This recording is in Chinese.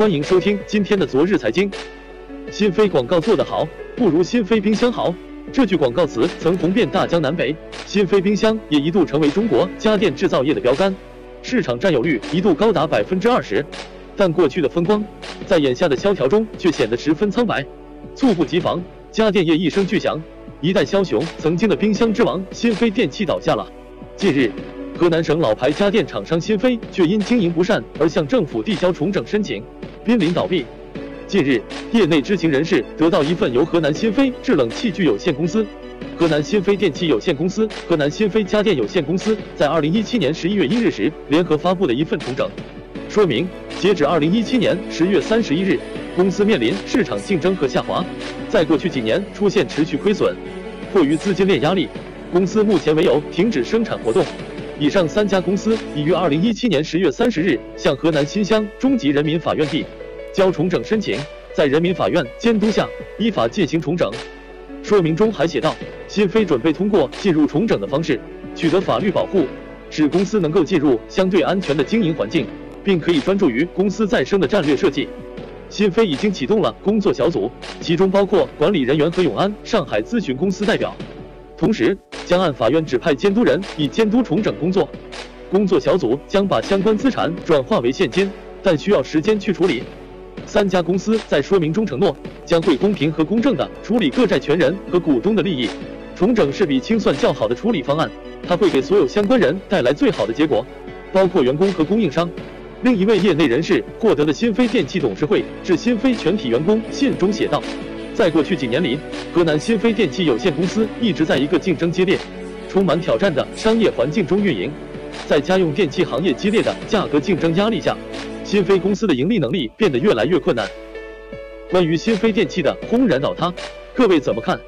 欢迎收听今天的昨日财经。新飞广告做得好，不如新飞冰箱好。这句广告词曾红遍大江南北，新飞冰箱也一度成为中国家电制造业的标杆，市场占有率一度高达百分之二十。但过去的风光，在眼下的萧条中却显得十分苍白。猝不及防，家电业一声巨响，一代枭雄，曾经的冰箱之王新飞电器倒下了。近日。河南省老牌家电厂商新飞却因经营不善而向政府递交重整申请，濒临倒闭。近日，业内知情人士得到一份由河南新飞制冷器具有限公司、河南新飞电器有限公司、河南新飞家电有限公司在二零一七年十一月一日时联合发布的一份重整说明。截止二零一七年十月三十一日，公司面临市场竞争和下滑，在过去几年出现持续亏损，迫于资金链压力，公司目前唯有停止生产活动。以上三家公司已于二零一七年十月三十日向河南新乡中级人民法院递交重整申请，在人民法院监督下依法进行重整。说明中还写道，新飞准备通过进入重整的方式取得法律保护，使公司能够进入相对安全的经营环境，并可以专注于公司再生的战略设计。新飞已经启动了工作小组，其中包括管理人员和永安上海咨询公司代表，同时。将按法院指派监督人，以监督重整工作。工作小组将把相关资产转化为现金，但需要时间去处理。三家公司在说明中承诺，将会公平和公正地处理各债权人和股东的利益。重整是笔清算较好的处理方案，它会给所有相关人带来最好的结果，包括员工和供应商。另一位业内人士获得了新飞电器董事会致新飞全体员工信中写道。在过去几年里，河南新飞电器有限公司一直在一个竞争激烈、充满挑战的商业环境中运营。在家用电器行业激烈的价格竞争压力下，新飞公司的盈利能力变得越来越困难。关于新飞电器的轰然倒塌，各位怎么看？